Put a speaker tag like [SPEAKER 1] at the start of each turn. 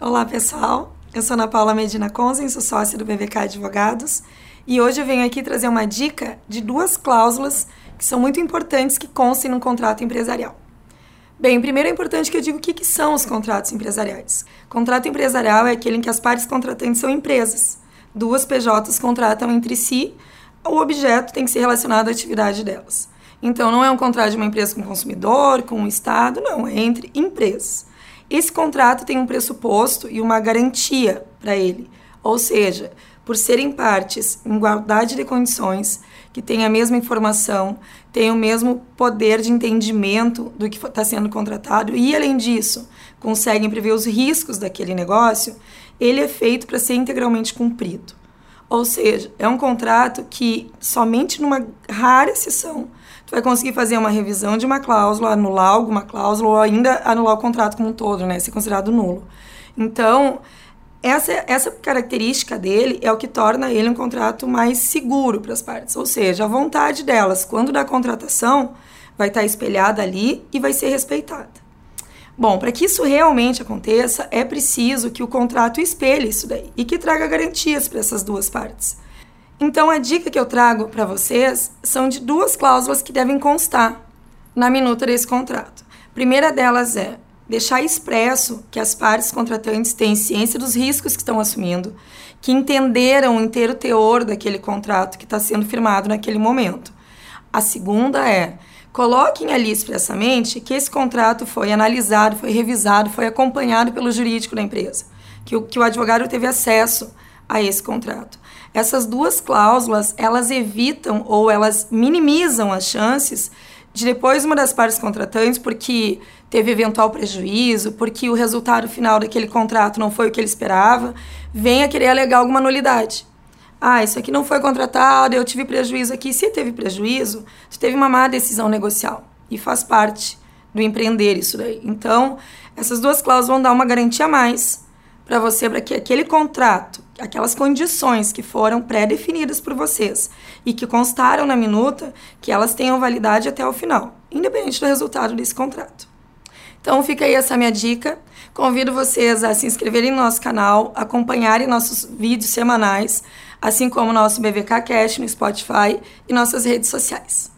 [SPEAKER 1] Olá, pessoal. Eu sou Ana Paula Medina Conzen, sou sócia do BVK Advogados e hoje eu venho aqui trazer uma dica de duas cláusulas que são muito importantes que constem no contrato empresarial. Bem, primeiro é importante que eu diga o que, que são os contratos empresariais. Contrato empresarial é aquele em que as partes contratantes são empresas. Duas PJs contratam entre si, o objeto tem que ser relacionado à atividade delas. Então, não é um contrato de uma empresa com o consumidor, com o Estado, não, é entre empresas. Esse contrato tem um pressuposto e uma garantia para ele, ou seja, por serem partes em igualdade de condições, que têm a mesma informação, têm o mesmo poder de entendimento do que está sendo contratado e, além disso, conseguem prever os riscos daquele negócio, ele é feito para ser integralmente cumprido. Ou seja, é um contrato que somente numa rara exceção tu vai conseguir fazer uma revisão de uma cláusula, anular alguma cláusula ou ainda anular o contrato como um todo, né? Ser considerado nulo. Então, essa, essa característica dele é o que torna ele um contrato mais seguro para as partes. Ou seja, a vontade delas, quando da contratação, vai estar espelhada ali e vai ser respeitada. Bom, para que isso realmente aconteça, é preciso que o contrato espelhe isso daí e que traga garantias para essas duas partes. Então, a dica que eu trago para vocês são de duas cláusulas que devem constar na minuta desse contrato. A primeira delas é deixar expresso que as partes contratantes têm ciência dos riscos que estão assumindo, que entenderam o inteiro teor daquele contrato que está sendo firmado naquele momento. A segunda é coloquem ali expressamente que esse contrato foi analisado, foi revisado, foi acompanhado pelo jurídico da empresa, que o, que o advogado teve acesso a esse contrato. Essas duas cláusulas, elas evitam ou elas minimizam as chances de depois uma das partes contratantes, porque teve eventual prejuízo, porque o resultado final daquele contrato não foi o que ele esperava, venha querer alegar alguma nulidade. Ah, isso aqui não foi contratado, eu tive prejuízo aqui. Se teve prejuízo, tu teve uma má decisão negocial e faz parte do empreender isso daí. Então, essas duas cláusulas vão dar uma garantia a mais para você, para que aquele contrato, aquelas condições que foram pré-definidas por vocês e que constaram na minuta, que elas tenham validade até o final, independente do resultado desse contrato. Então fica aí essa minha dica. Convido vocês a se inscreverem no nosso canal, acompanharem nossos vídeos semanais, assim como nosso BVK Cash no Spotify e nossas redes sociais.